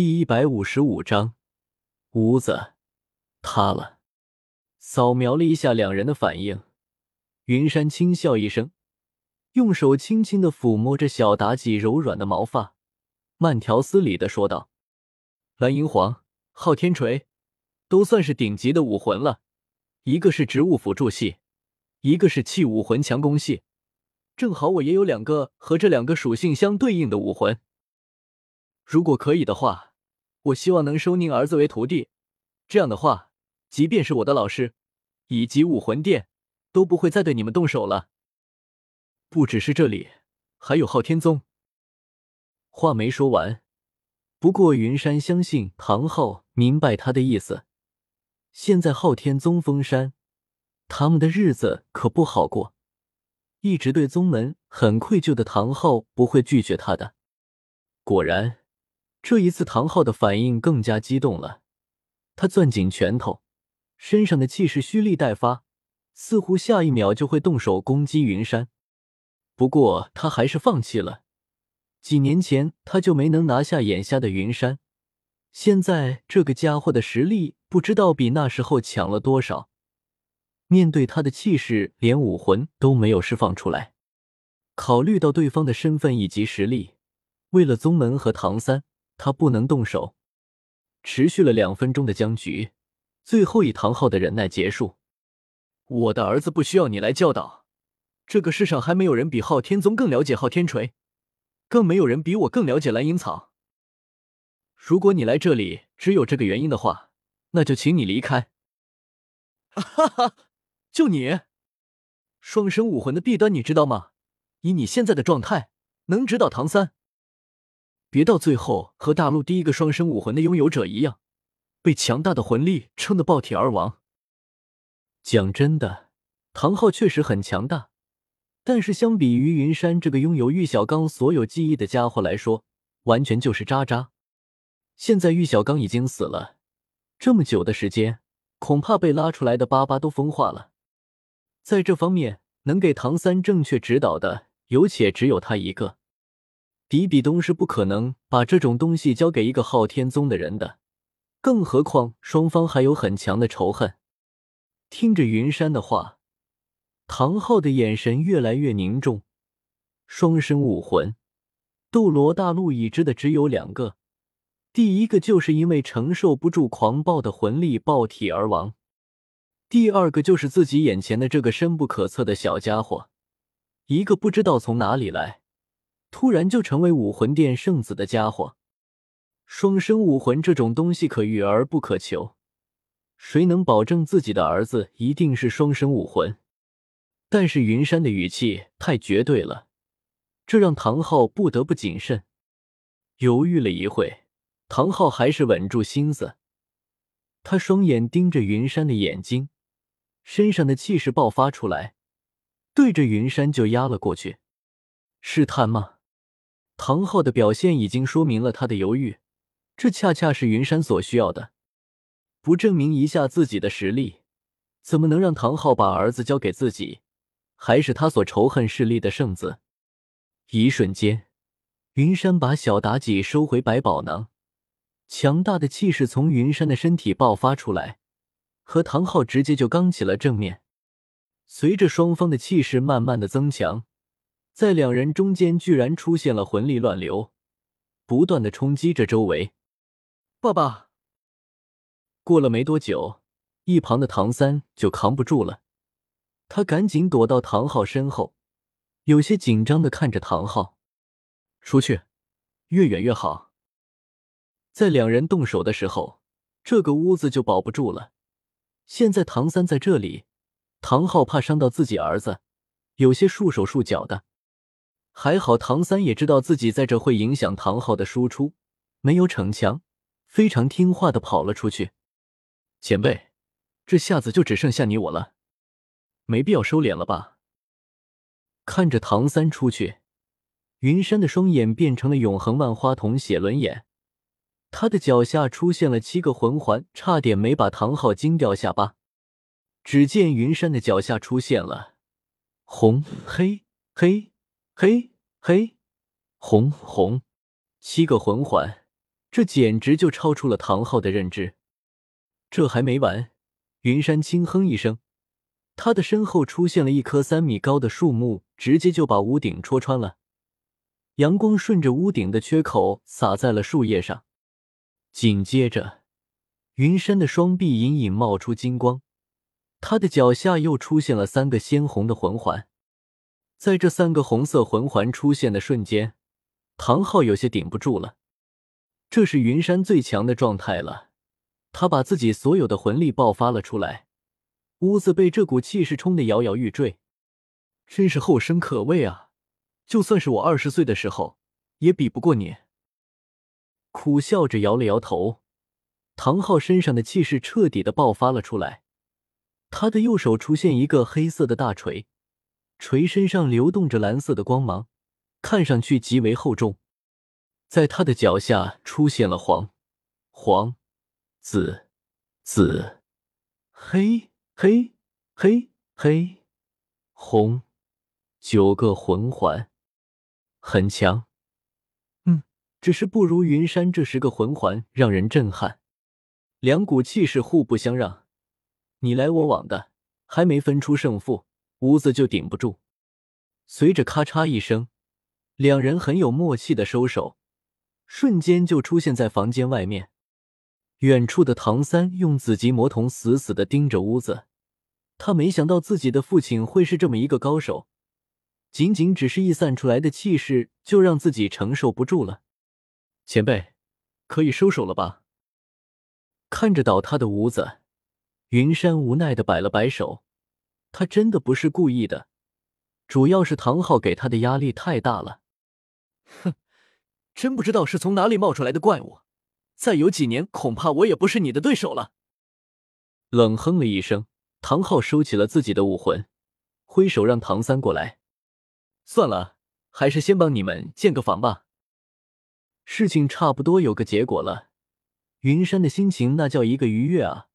第一百五十五章，屋子塌了。扫描了一下两人的反应，云山轻笑一声，用手轻轻的抚摸着小妲己柔软的毛发，慢条斯理的说道：“蓝银皇、昊天锤，都算是顶级的武魂了。一个是植物辅助系，一个是器武魂强攻系，正好我也有两个和这两个属性相对应的武魂。如果可以的话。”我希望能收您儿子为徒弟，这样的话，即便是我的老师以及武魂殿都不会再对你们动手了。不只是这里，还有昊天宗。话没说完，不过云山相信唐昊明白他的意思。现在昊天宗封山，他们的日子可不好过。一直对宗门很愧疚的唐昊不会拒绝他的。果然。这一次，唐昊的反应更加激动了。他攥紧拳头，身上的气势蓄力待发，似乎下一秒就会动手攻击云山。不过，他还是放弃了。几年前他就没能拿下眼下的云山，现在这个家伙的实力不知道比那时候强了多少。面对他的气势，连武魂都没有释放出来。考虑到对方的身份以及实力，为了宗门和唐三。他不能动手，持续了两分钟的僵局，最后以唐昊的忍耐结束。我的儿子不需要你来教导，这个世上还没有人比昊天宗更了解昊天锤，更没有人比我更了解蓝银草。如果你来这里只有这个原因的话，那就请你离开。哈哈，就你，双生武魂的弊端你知道吗？以你现在的状态，能指导唐三？别到最后和大陆第一个双生武魂的拥有者一样，被强大的魂力撑得爆体而亡。讲真的，唐昊确实很强大，但是相比于云山这个拥有玉小刚所有记忆的家伙来说，完全就是渣渣。现在玉小刚已经死了，这么久的时间，恐怕被拉出来的粑粑都风化了。在这方面，能给唐三正确指导的，有且只有他一个。比比东是不可能把这种东西交给一个昊天宗的人的，更何况双方还有很强的仇恨。听着云山的话，唐昊的眼神越来越凝重。双生武魂，斗罗大陆已知的只有两个，第一个就是因为承受不住狂暴的魂力爆体而亡，第二个就是自己眼前的这个深不可测的小家伙，一个不知道从哪里来。突然就成为武魂殿圣子的家伙，双生武魂这种东西可遇而不可求，谁能保证自己的儿子一定是双生武魂？但是云山的语气太绝对了，这让唐昊不得不谨慎。犹豫了一会，唐昊还是稳住心思，他双眼盯着云山的眼睛，身上的气势爆发出来，对着云山就压了过去。试探吗？唐昊的表现已经说明了他的犹豫，这恰恰是云山所需要的。不证明一下自己的实力，怎么能让唐昊把儿子交给自己？还是他所仇恨势力的圣子？一瞬间，云山把小妲己收回百宝囊，强大的气势从云山的身体爆发出来，和唐昊直接就刚起了正面。随着双方的气势慢慢的增强。在两人中间，居然出现了魂力乱流，不断的冲击着周围。爸爸，过了没多久，一旁的唐三就扛不住了，他赶紧躲到唐昊身后，有些紧张的看着唐昊：“出去，越远越好。”在两人动手的时候，这个屋子就保不住了。现在唐三在这里，唐昊怕伤到自己儿子，有些束手束脚的。还好，唐三也知道自己在这会影响唐昊的输出，没有逞强，非常听话的跑了出去。前辈，这下子就只剩下你我了，没必要收敛了吧？看着唐三出去，云山的双眼变成了永恒万花筒写轮眼，他的脚下出现了七个魂环，差点没把唐昊惊掉下巴。只见云山的脚下出现了红、黑、黑。黑黑红红，七个魂环，这简直就超出了唐昊的认知。这还没完，云山轻哼一声，他的身后出现了一棵三米高的树木，直接就把屋顶戳穿了。阳光顺着屋顶的缺口洒在了树叶上，紧接着，云山的双臂隐隐冒出金光，他的脚下又出现了三个鲜红的魂环。在这三个红色魂环出现的瞬间，唐昊有些顶不住了。这是云山最强的状态了，他把自己所有的魂力爆发了出来。屋子被这股气势冲得摇摇欲坠，真是后生可畏啊！就算是我二十岁的时候，也比不过你。苦笑着摇了摇头，唐昊身上的气势彻底的爆发了出来，他的右手出现一个黑色的大锤。锤身上流动着蓝色的光芒，看上去极为厚重。在他的脚下出现了黄、黄、紫、紫、黑、黑、黑、黑、红九个魂环，很强。嗯，只是不如云山这十个魂环让人震撼。两股气势互不相让，你来我往的，还没分出胜负。屋子就顶不住，随着咔嚓一声，两人很有默契的收手，瞬间就出现在房间外面。远处的唐三用紫极魔瞳死死的盯着屋子，他没想到自己的父亲会是这么一个高手，仅仅只是溢散出来的气势就让自己承受不住了。前辈，可以收手了吧？看着倒塌的屋子，云山无奈的摆了摆手。他真的不是故意的，主要是唐昊给他的压力太大了。哼，真不知道是从哪里冒出来的怪物，再有几年，恐怕我也不是你的对手了。冷哼了一声，唐昊收起了自己的武魂，挥手让唐三过来。算了，还是先帮你们建个房吧。事情差不多有个结果了，云山的心情那叫一个愉悦啊！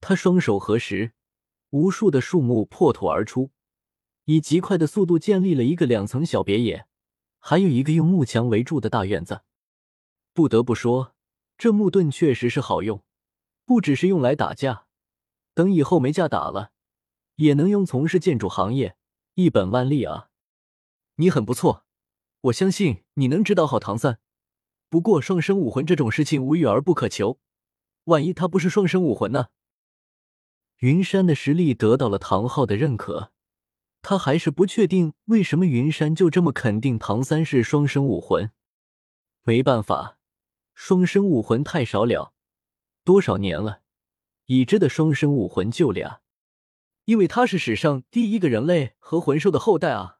他双手合十。无数的树木破土而出，以极快的速度建立了一个两层小别野，还有一个用木墙围住的大院子。不得不说，这木盾确实是好用，不只是用来打架，等以后没架打了，也能用从事建筑行业，一本万利啊！你很不错，我相信你能指导好唐三。不过双生武魂这种事情无欲而不可求，万一他不是双生武魂呢？云山的实力得到了唐昊的认可，他还是不确定为什么云山就这么肯定唐三是双生武魂。没办法，双生武魂太少了，多少年了，已知的双生武魂就俩，因为他是史上第一个人类和魂兽的后代啊。